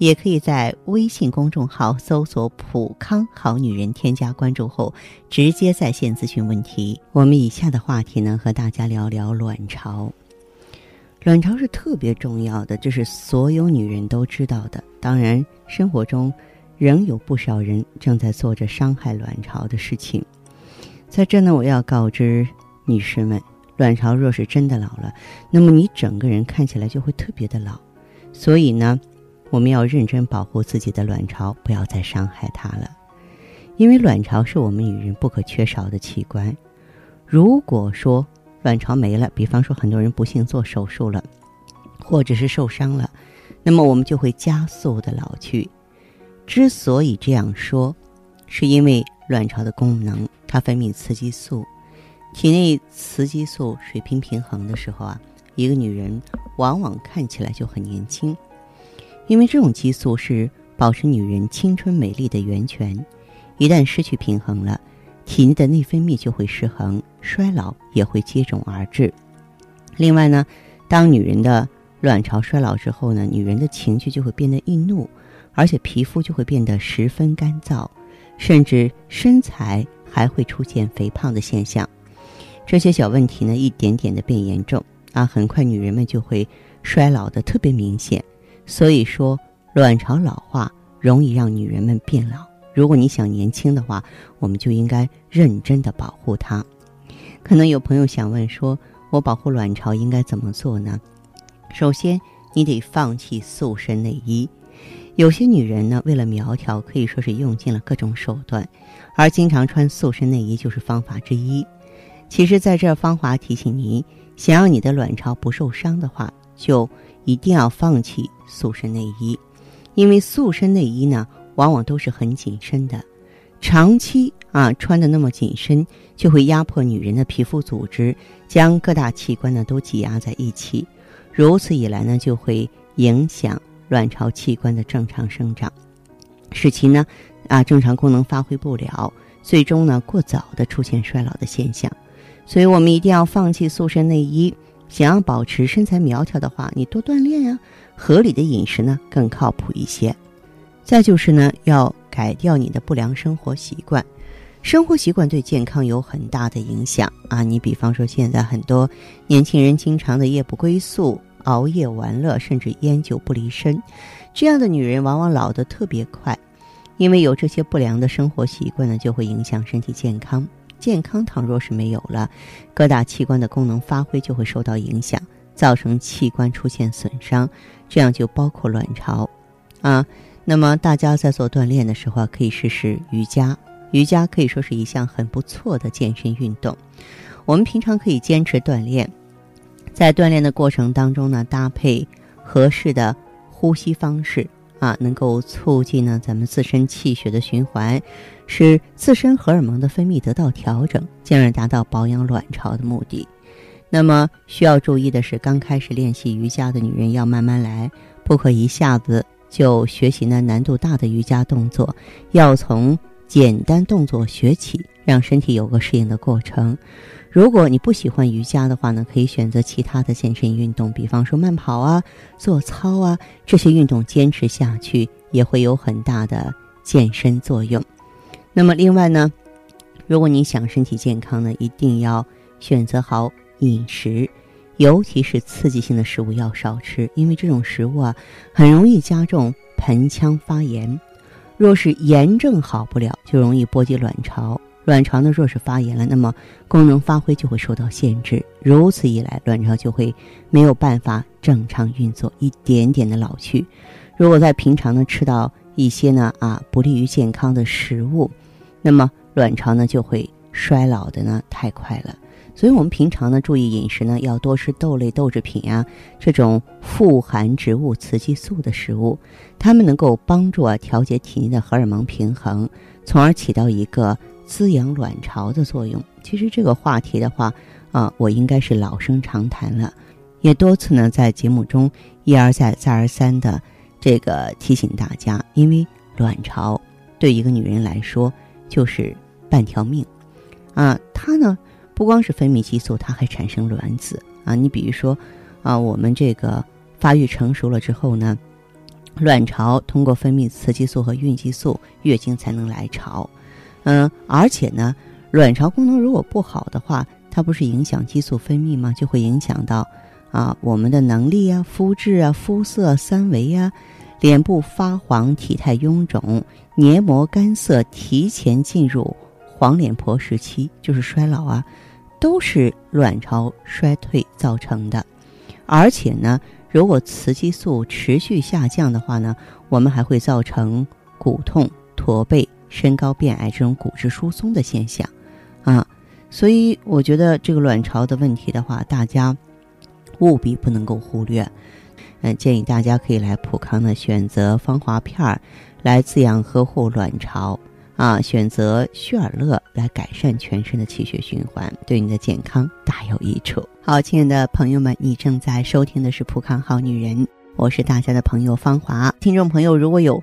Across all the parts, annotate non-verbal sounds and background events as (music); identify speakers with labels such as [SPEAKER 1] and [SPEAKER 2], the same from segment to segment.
[SPEAKER 1] 也可以在微信公众号搜索“普康好女人”，添加关注后直接在线咨询问题。我们以下的话题呢，和大家聊聊卵巢。卵巢是特别重要的，这是所有女人都知道的。当然，生活中仍有不少人正在做着伤害卵巢的事情。在这呢，我要告知女士们，卵巢若是真的老了，那么你整个人看起来就会特别的老。所以呢。我们要认真保护自己的卵巢，不要再伤害它了。因为卵巢是我们女人不可缺少的器官。如果说卵巢没了，比方说很多人不幸做手术了，或者是受伤了，那么我们就会加速的老去。之所以这样说，是因为卵巢的功能，它分泌雌激素，体内雌激素水平平衡的时候啊，一个女人往往看起来就很年轻。因为这种激素是保持女人青春美丽的源泉，一旦失去平衡了，体内的内分泌就会失衡，衰老也会接踵而至。另外呢，当女人的卵巢衰老之后呢，女人的情绪就会变得易怒，而且皮肤就会变得十分干燥，甚至身材还会出现肥胖的现象。这些小问题呢，一点点的变严重啊，很快女人们就会衰老的特别明显。所以说，卵巢老化容易让女人们变老。如果你想年轻的话，我们就应该认真的保护它。可能有朋友想问说，我保护卵巢应该怎么做呢？首先，你得放弃塑身内衣。有些女人呢，为了苗条，可以说是用尽了各种手段，而经常穿塑身内衣就是方法之一。其实，在这芳华提醒您，想要你的卵巢不受伤的话，就。一定要放弃塑身内衣，因为塑身内衣呢，往往都是很紧身的，长期啊穿的那么紧身，就会压迫女人的皮肤组织，将各大器官呢都挤压在一起，如此一来呢，就会影响卵巢器官的正常生长，使其呢啊正常功能发挥不了，最终呢过早的出现衰老的现象，所以我们一定要放弃塑身内衣。想要保持身材苗条的话，你多锻炼呀，合理的饮食呢更靠谱一些。再就是呢，要改掉你的不良生活习惯。生活习惯对健康有很大的影响啊！你比方说，现在很多年轻人经常的夜不归宿、熬夜玩乐，甚至烟酒不离身，这样的女人往往老得特别快，因为有这些不良的生活习惯呢，就会影响身体健康。健康倘若是没有了，各大器官的功能发挥就会受到影响，造成器官出现损伤，这样就包括卵巢，啊，那么大家在做锻炼的时候啊，可以试试瑜伽，瑜伽可以说是一项很不错的健身运动。我们平常可以坚持锻炼，在锻炼的过程当中呢，搭配合适的呼吸方式。啊，能够促进呢咱们自身气血的循环，使自身荷尔蒙的分泌得到调整，进而达到保养卵巢的目的。那么需要注意的是，刚开始练习瑜伽的女人要慢慢来，不可一下子就学习那难度大的瑜伽动作，要从简单动作学起，让身体有个适应的过程。如果你不喜欢瑜伽的话呢，可以选择其他的健身运动，比方说慢跑啊、做操啊这些运动，坚持下去也会有很大的健身作用。那么另外呢，如果你想身体健康呢，一定要选择好饮食，尤其是刺激性的食物要少吃，因为这种食物啊很容易加重盆腔发炎。若是炎症好不了，就容易波及卵巢。卵巢呢，若是发炎了，那么功能发挥就会受到限制。如此一来，卵巢就会没有办法正常运作，一点点的老去。如果在平常呢吃到一些呢啊不利于健康的食物，那么卵巢呢就会衰老的呢太快了。所以我们平常呢注意饮食呢，要多吃豆类、豆制品呀这种富含植物雌激素的食物，它们能够帮助啊调节体内的荷尔蒙平衡，从而起到一个。滋养卵巢的作用，其实这个话题的话，啊，我应该是老生常谈了，也多次呢在节目中一而再再而三的这个提醒大家，因为卵巢对一个女人来说就是半条命，啊，它呢不光是分泌激素，它还产生卵子啊。你比如说，啊，我们这个发育成熟了之后呢。卵巢通过分泌雌激素和孕激素，月经才能来潮。嗯，而且呢，卵巢功能如果不好的话，它不是影响激素分泌吗？就会影响到啊我们的能力啊、肤质啊、肤色、三围啊、脸部发黄、体态臃肿、黏膜干涩、提前进入黄脸婆时期，就是衰老啊，都是卵巢衰退造成的。而且呢。如果雌激素持续下降的话呢，我们还会造成骨痛、驼背、身高变矮这种骨质疏松的现象，啊，所以我觉得这个卵巢的问题的话，大家务必不能够忽略。嗯，建议大家可以来普康呢选择芳华片儿来滋养呵护卵巢。啊，选择旭尔乐来改善全身的气血循环，对你的健康大有益处。好，亲爱的朋友们，你正在收听的是《普康好女人》，我是大家的朋友芳华。听众朋友，如果有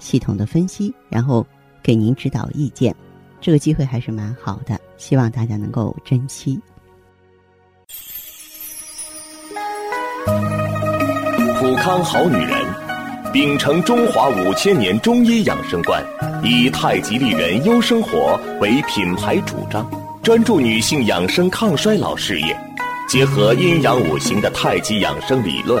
[SPEAKER 1] 系统的分析，然后给您指导意见。这个机会还是蛮好的，希望大家能够珍惜。
[SPEAKER 2] 普康好女人。秉承中华五千年中医养生观，以太极丽人优生活为品牌主张，专注女性养生抗衰老事业，结合阴阳五行的太极养生理论，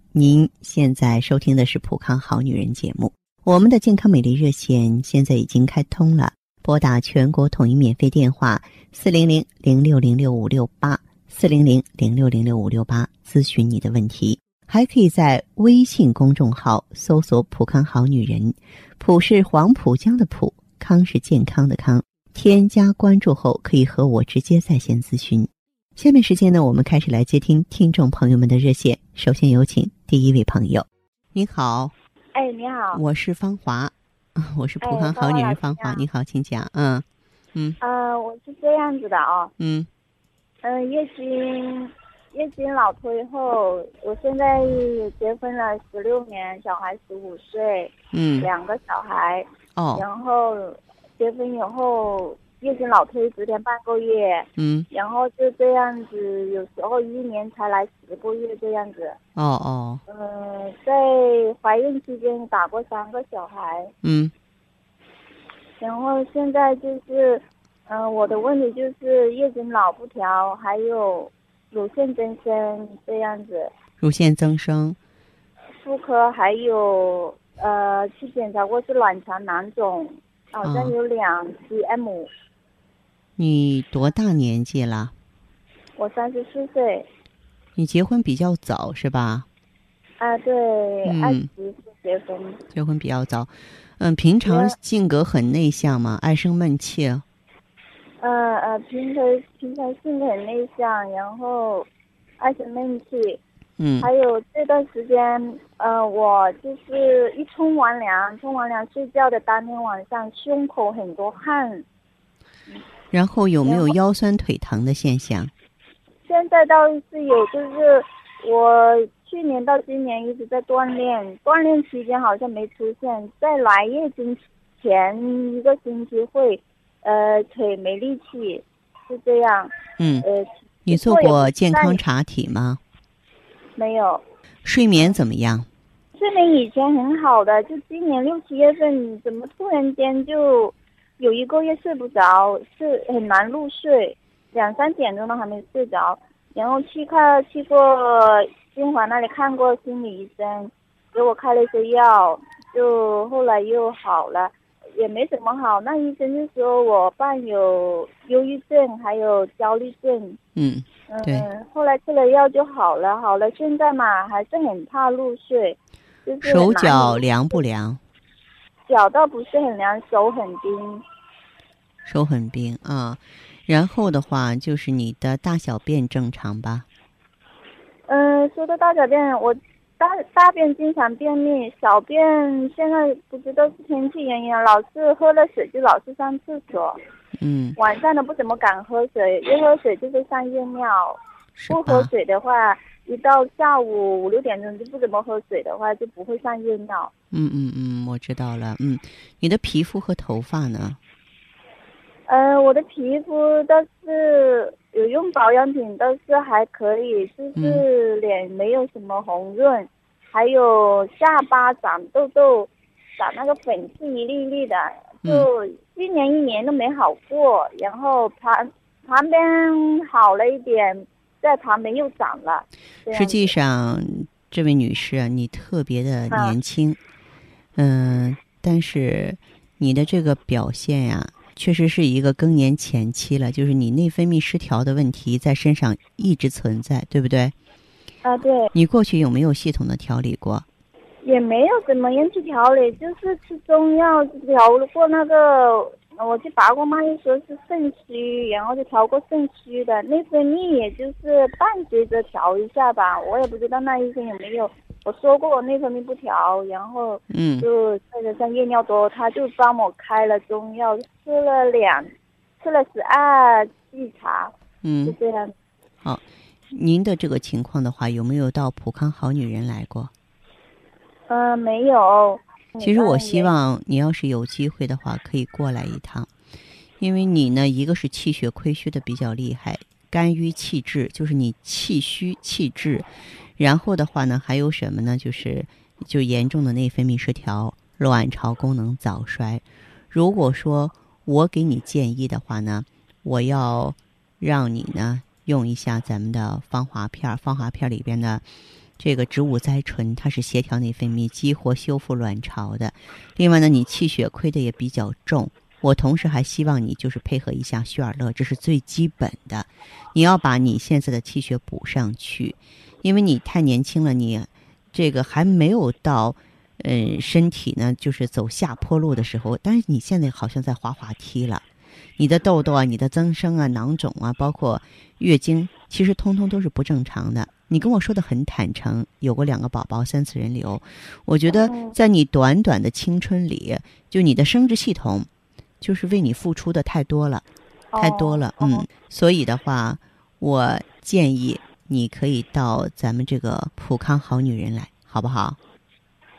[SPEAKER 1] 您现在收听的是《普康好女人》节目。我们的健康美丽热线现在已经开通了，拨打全国统一免费电话四零零零六零六五六八四零零零六零六五六八，咨询你的问题。还可以在微信公众号搜索“普康好女人”，普是黄浦江的浦，康是健康的康。添加关注后，可以和我直接在线咨询。下面时间呢，我们开始来接听听众朋友们的热线。首先有请第一位朋友，你好，
[SPEAKER 3] 哎，你好，
[SPEAKER 1] 我是芳华，(laughs) 我是浦康好女人芳华，你好，请讲，嗯
[SPEAKER 3] 嗯，呃，我是这样子的啊，
[SPEAKER 1] 嗯。
[SPEAKER 3] 嗯，月经。月经老推后，我现在结婚了十六年，小孩十五岁，
[SPEAKER 1] 嗯，
[SPEAKER 3] 两个小孩，
[SPEAKER 1] 哦，
[SPEAKER 3] 然后结婚以后月经老推十天半个月，
[SPEAKER 1] 嗯，
[SPEAKER 3] 然后就这样子，有时候一年才来十个月这样子，
[SPEAKER 1] 哦哦，
[SPEAKER 3] 嗯，在怀孕期间打过三个小孩，
[SPEAKER 1] 嗯，
[SPEAKER 3] 然后现在就是，嗯，我的问题就是月经老不调，还有。乳腺增生这样子，
[SPEAKER 1] 乳腺增生，
[SPEAKER 3] 妇科还有呃，去检查过是卵巢囊肿，好像有两 cm。
[SPEAKER 1] 你多大年纪了？
[SPEAKER 3] 我三十四岁。
[SPEAKER 1] 你结婚比较早是吧？
[SPEAKER 3] 啊，对，二十岁结婚。
[SPEAKER 1] 结婚比较早，嗯，平常性格很内向吗？爱生闷气？
[SPEAKER 3] 呃呃，平常平常性格很内向，然后爱生闷气。
[SPEAKER 1] 嗯。
[SPEAKER 3] 还有这段时间，呃，我就是一冲完凉，冲完凉睡觉的当天晚上，胸口很多汗。
[SPEAKER 1] 然后有没有腰酸腿疼的现象？
[SPEAKER 3] 现在倒是有，就是我去年到今年一直在锻炼，锻炼期间好像没出现，在来月经前一个星期会。呃，腿没力气，是这样。
[SPEAKER 1] 嗯。
[SPEAKER 3] 呃，
[SPEAKER 1] 你做过健康查体吗？
[SPEAKER 3] 没有。
[SPEAKER 1] 睡眠怎么样？
[SPEAKER 3] 睡眠以前很好的，就今年六七月份，怎么突然间就有一个月睡不着，是很难入睡，两三点钟都还没睡着。然后去看去过金华那里看过心理医生，给我开了一些药，就后来又好了。也没怎么好，那医生就说我伴有忧郁症，还有焦虑症。
[SPEAKER 1] 嗯，对。
[SPEAKER 3] 后来吃了药就好了，好了。现在嘛，还是很怕入睡。就是
[SPEAKER 1] 手脚凉不凉？
[SPEAKER 3] 脚倒不是很凉，手很冰。
[SPEAKER 1] 手很冰啊，然后的话就是你的大小便正常吧？
[SPEAKER 3] 嗯，说到大小便，我。大大便经常便秘，小便现在不知道是天气原因，老是喝了水就老是上厕所。
[SPEAKER 1] 嗯。
[SPEAKER 3] 晚上都不怎么敢喝水，一喝水就是上夜尿。不喝水的话，一到下午五六点钟就不怎么喝水的话，就不会上夜尿。
[SPEAKER 1] 嗯嗯嗯，我知道了。嗯，你的皮肤和头发呢？
[SPEAKER 3] 嗯，我的皮肤倒是有用保养品，倒是还可以，就是脸没有什么红润，还有下巴长痘痘，长那个粉刺一粒粒的，就今年一年都没好过。然后旁旁边好了一点，在旁边又长了。
[SPEAKER 1] 实际上，这位女士啊，你特别的年轻，嗯，但是你的这个表现呀。确实是一个更年前期了，就是你内分泌失调的问题在身上一直存在，对不对？
[SPEAKER 3] 啊，对。
[SPEAKER 1] 你过去有没有系统的调理过？
[SPEAKER 3] 也没有怎么样去调理，就是吃中药调过那个，我去拔过脉，说是肾虚，然后就调过肾虚的内分泌，也就是伴随着调一下吧。我也不知道那医生有没有。我说过我内分泌不调，然后嗯，就那个像夜尿多，他就帮我开了中药，吃了两，吃了十二剂茶，嗯，就这样。
[SPEAKER 1] 好，您的这个情况的话，有没有到普康好女人来过？
[SPEAKER 3] 嗯，没有。
[SPEAKER 1] 其实我希望你要是有机会的话，可以过来一趟，因为你呢，一个是气血亏虚的比较厉害，肝郁气滞，就是你气虚气滞。然后的话呢，还有什么呢？就是就严重的内分泌失调，卵巢功能早衰。如果说我给你建议的话呢，我要让你呢用一下咱们的芳华片儿。芳华片儿里边的这个植物甾醇，它是协调内分泌、激活修复卵巢的。另外呢，你气血亏的也比较重，我同时还希望你就是配合一下血尔乐，这是最基本的。你要把你现在的气血补上去。因为你太年轻了，你这个还没有到，嗯，身体呢就是走下坡路的时候。但是你现在好像在滑滑梯了，你的痘痘啊、你的增生啊、囊肿啊，包括月经，其实通通都是不正常的。你跟我说的很坦诚，有过两个宝宝，三次人流。我觉得在你短短的青春里，就你的生殖系统，就是为你付出的太多了，太多了。嗯，所以的话，我建议。你可以到咱们这个普康好女人来，好不好？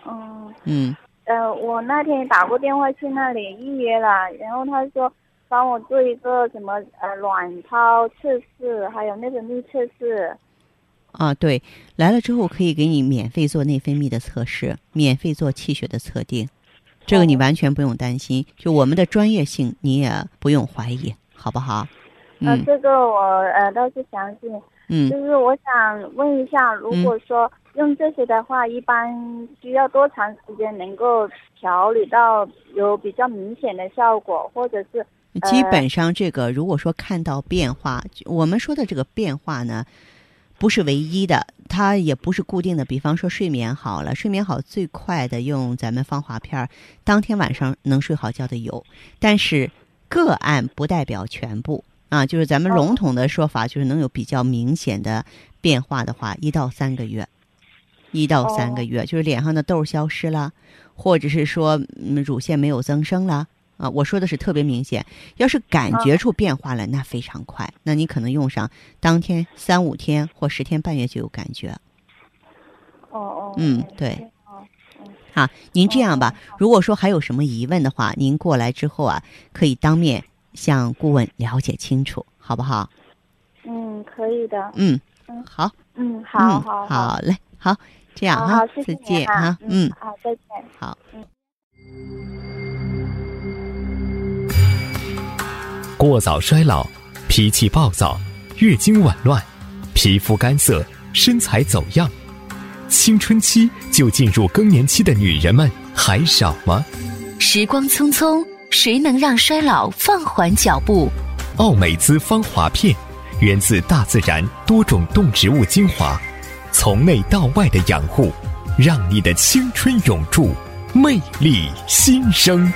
[SPEAKER 3] 嗯
[SPEAKER 1] 嗯
[SPEAKER 3] 呃，我那天打过电话去那里预约了，然后他说帮我做一个什么呃卵泡测试，还有内分泌测试。
[SPEAKER 1] 啊，对，来了之后可以给你免费做内分泌的测试，免费做气血的测定，这个你完全不用担心，就我们的专业性你也不用怀疑，好不好？
[SPEAKER 3] 嗯，这个我呃倒是相信。
[SPEAKER 1] 嗯，
[SPEAKER 3] 就是我想问一下，如果说用这些的话，一般需要多长时间能够调理到有比较明显的效果，或者是？
[SPEAKER 1] 基本上这个，如果说看到变化，我们说的这个变化呢，不是唯一的，它也不是固定的。比方说睡眠好了，睡眠好最快的用咱们芳华片儿，当天晚上能睡好觉的有，但是个案不代表全部。啊，就是咱们笼统的说法，就是能有比较明显的变化的话，一到三个月，一到三个月，就是脸上的痘消失了，或者是说乳腺没有增生了啊。我说的是特别明显，要是感觉出变化了，那非常快，那你可能用上当天三五天或十天半月就有感觉。
[SPEAKER 3] 哦哦，
[SPEAKER 1] 嗯，对，好，您这样吧，如果说还有什么疑问的话，您过来之后啊，可以当面。向顾问了解清楚，好不好？
[SPEAKER 3] 嗯。
[SPEAKER 4] 可以的。
[SPEAKER 1] 嗯
[SPEAKER 4] 嗯，
[SPEAKER 1] 好，
[SPEAKER 4] 嗯，好
[SPEAKER 1] 嗯
[SPEAKER 4] 好
[SPEAKER 1] 好嘞，好，这样哈
[SPEAKER 4] 好好，谢谢
[SPEAKER 1] 再见
[SPEAKER 4] 啊
[SPEAKER 1] 哈，嗯，
[SPEAKER 4] 好，再见。
[SPEAKER 1] 好。
[SPEAKER 5] 过早衰老、脾气暴躁、月经紊乱、皮肤干涩、身材走样，青春期就进入更年期的女人们还少吗？
[SPEAKER 6] 时光匆匆，谁能让衰老放缓脚步？
[SPEAKER 5] 奥美姿芳华片，源自大自然多种动植物精华，从内到外的养护，让你的青春永驻，魅力新生。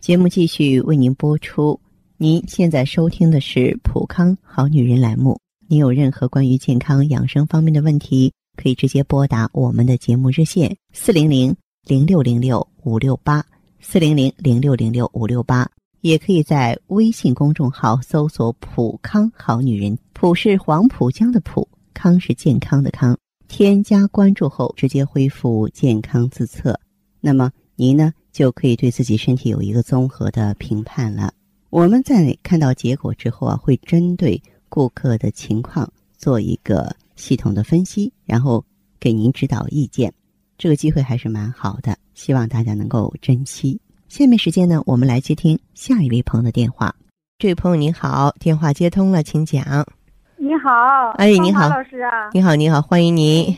[SPEAKER 1] 节目继续为您播出。您现在收听的是《普康好女人》栏目。您有任何关于健康养生方面的问题，可以直接拨打我们的节目热线四零零零六零六五六八四零零零六零六五六八，也可以在微信公众号搜索“普康好女人”，普是黄浦江的浦，康是健康的康。添加关注后，直接恢复健康自测。那么您呢？就可以对自己身体有一个综合的评判了。我们在看到结果之后啊，会针对顾客的情况做一个系统的分析，然后给您指导意见。这个机会还是蛮好的，希望大家能够珍惜。下面时间呢，我们来接听下一位朋友的电话。这位朋友您好，电话接通了，请讲。
[SPEAKER 4] 你好，
[SPEAKER 1] 哎你好
[SPEAKER 4] 老师啊，
[SPEAKER 1] 你好，你好，欢迎您。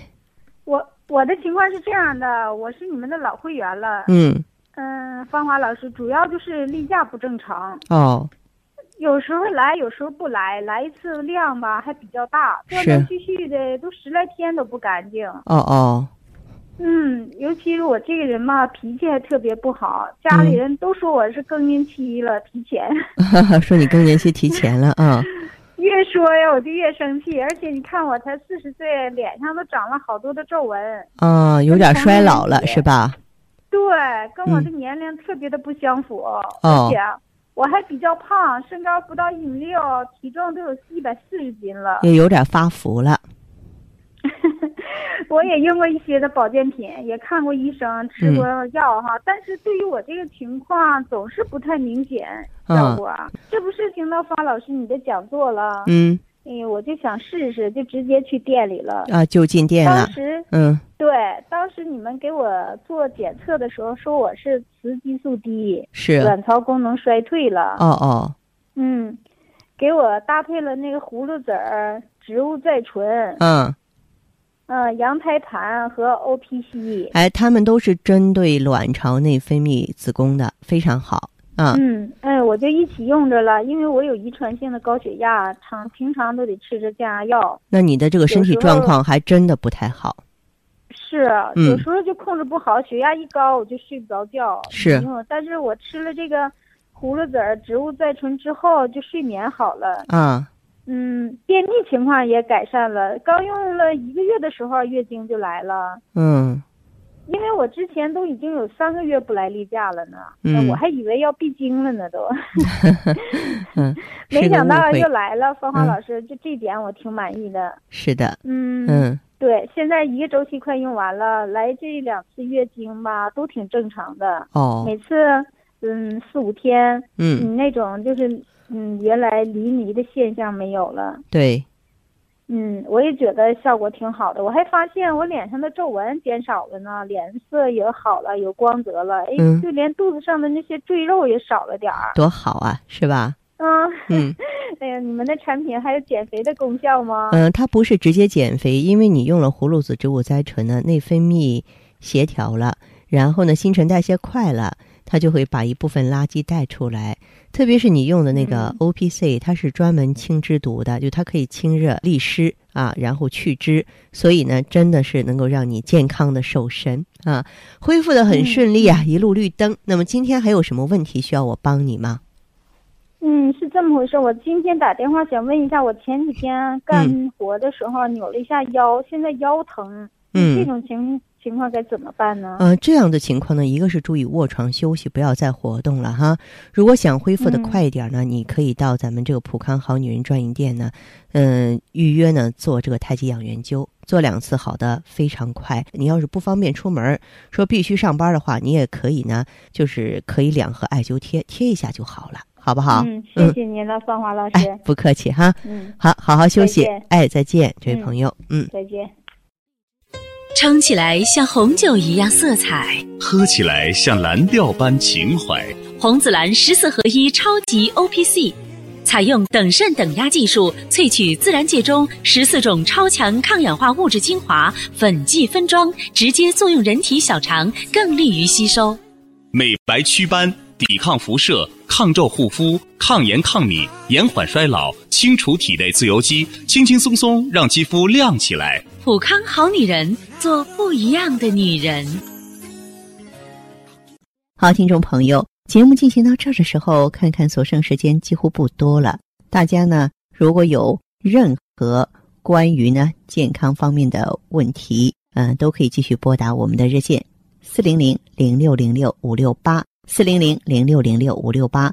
[SPEAKER 4] 我我的情况是这样的，我是你们的老会员了。
[SPEAKER 1] 嗯，
[SPEAKER 4] 嗯，芳华老师，主要就是例假不正常，
[SPEAKER 1] 哦，
[SPEAKER 4] 有时候来，有时候不来，来一次量吧还比较大，断断续续的，都十来天都不干净。
[SPEAKER 1] 哦哦，
[SPEAKER 4] 嗯，尤其是我这个人嘛，脾气还特别不好，家里人都说我是更年期了，提前。(laughs)
[SPEAKER 1] 说你更年期提前了啊。(laughs)
[SPEAKER 4] 越说呀，我就越生气，而且你看我才四十岁，脸上都长了好多的皱纹。
[SPEAKER 1] 啊，有点衰老了是吧？
[SPEAKER 4] 对，跟我的年龄特别的不相符，
[SPEAKER 1] 哦
[SPEAKER 4] 而且我还比较胖，身高不到一米六，体重都有一百四十斤了。
[SPEAKER 1] 也有点发福了。(laughs)
[SPEAKER 4] 我也用过一些的保健品，也看过医生，吃过药哈，但是对于我这个情况总是不太明显效果。这不是听到方老师你的讲座了，
[SPEAKER 1] 嗯，
[SPEAKER 4] 哎，我就想试试，就直接去店里了。
[SPEAKER 1] 啊，就进店了
[SPEAKER 4] 当。时
[SPEAKER 1] 嗯
[SPEAKER 4] 对，当时你们给我做检测的时候说我是雌激素低，
[SPEAKER 1] 是。
[SPEAKER 4] 卵巢功能衰退了。
[SPEAKER 1] 哦哦，
[SPEAKER 4] 嗯，给我搭配了那个葫芦籽儿、植物甾醇、
[SPEAKER 1] 嗯，
[SPEAKER 4] 嗯、羊胎盘和 O P C。
[SPEAKER 1] 哎，他们都是针对卵巢内分泌、子宫的，非常好。啊，
[SPEAKER 4] 嗯，哎，我就一起用着了，因为我有遗传性的高血压，常平常都得吃着降压药。
[SPEAKER 1] 那你的这个身体状况还真的不太好。
[SPEAKER 4] 是，
[SPEAKER 1] 嗯
[SPEAKER 4] 有时候就控制不好，血压一高我就睡不着觉。
[SPEAKER 1] 是
[SPEAKER 4] 嗯，但是我吃了这个葫芦籽儿、植物甾醇之后，就睡眠好了。
[SPEAKER 1] 啊，
[SPEAKER 4] 嗯，便秘情况也改善了。刚用了一个月的时候，月经就来了。
[SPEAKER 1] 嗯
[SPEAKER 4] 因为我之前都已经有三个月不来例假了呢，我还以为要闭经了呢都，(laughs) (laughs) 没想到又来了。芳华
[SPEAKER 1] 嗯
[SPEAKER 4] 老师，就这点我挺满意的。
[SPEAKER 1] 是的，
[SPEAKER 4] 嗯
[SPEAKER 1] 嗯。
[SPEAKER 4] 对，现在一个周期快用完了，来这两次月经吧，都挺正常的，
[SPEAKER 1] 哦，
[SPEAKER 4] 每次嗯四五天，
[SPEAKER 1] 嗯，
[SPEAKER 4] 你那种就是嗯原来离迷的现象没有了。
[SPEAKER 1] 对，
[SPEAKER 4] 嗯，我也觉得效果挺好的。我还发现我脸上的皱纹减少了呢，脸色也好了，有光泽了。哎，
[SPEAKER 1] 嗯
[SPEAKER 4] 就连肚子上的那些赘肉也少了点儿。
[SPEAKER 1] 多好啊，是吧？
[SPEAKER 4] 嗯
[SPEAKER 1] 嗯 (laughs)
[SPEAKER 4] 哎呀，你们的产品还有减肥的功效吗？
[SPEAKER 1] 嗯，它不是直接减肥，因为你用了葫芦籽植物甾醇呢，内分泌协调了，然后呢，新陈代谢快了，它就会把一部分垃圾带出来。特别是你用的那个
[SPEAKER 4] 嗯
[SPEAKER 1] O P C，它是专门清脂毒的，就它可以清热利湿啊，然后去脂，所以呢，真的是能够让你健康的瘦身啊，恢复的很顺利啊，一路绿灯。那么今天还有什么问题需要我帮你吗？
[SPEAKER 4] 嗯，是这么回事。我今天打电话想问一下，我前几天干
[SPEAKER 1] 嗯
[SPEAKER 4] 活的时候扭了一下腰，现在腰疼。
[SPEAKER 1] 嗯
[SPEAKER 4] 这种情
[SPEAKER 3] 情况该怎么办呢？
[SPEAKER 1] 呃，这样的情况呢，一个是注意卧床休息，不要再活动了哈。如果想恢复的快一点呢，你可以到咱们这个普康好女人专营店呢，嗯，预约呢做这个太极养元灸，做两次好的非常快。你要是不方便出门，说必须上班的话，你也可以呢，就是可以两盒艾灸贴贴一下就好了，好不好？
[SPEAKER 3] 嗯，谢谢您了，芳华老师。
[SPEAKER 1] 哎，不客气哈。
[SPEAKER 3] 嗯，
[SPEAKER 1] 好，好好休息。哎，再见，这位朋友。嗯。
[SPEAKER 3] 再见。
[SPEAKER 7] 撑起来像红酒一样色彩，
[SPEAKER 2] 喝起来像蓝调般情怀。
[SPEAKER 7] 红紫蓝十四合一超级 O P C，采用等渗等压技术萃取自然界中十四种超强抗氧化物质精华，粉剂分装，直接作用人体小肠，更利于吸收。
[SPEAKER 2] 美白祛斑，抵抗辐射，抗皱护肤，抗炎抗敏，延缓衰老，清除体内自由基，轻轻松松让肌肤亮起来。
[SPEAKER 7] 普康好女人，做不一样的女人。
[SPEAKER 1] 好，听众朋友，节目进行到这儿的时候，看看所剩时间几乎不多了。大家呢，如果有任何关于呢健康方面的问题，嗯、都可以继续拨打我们的热线四零零零六零六五六八四零零零六零六五六八，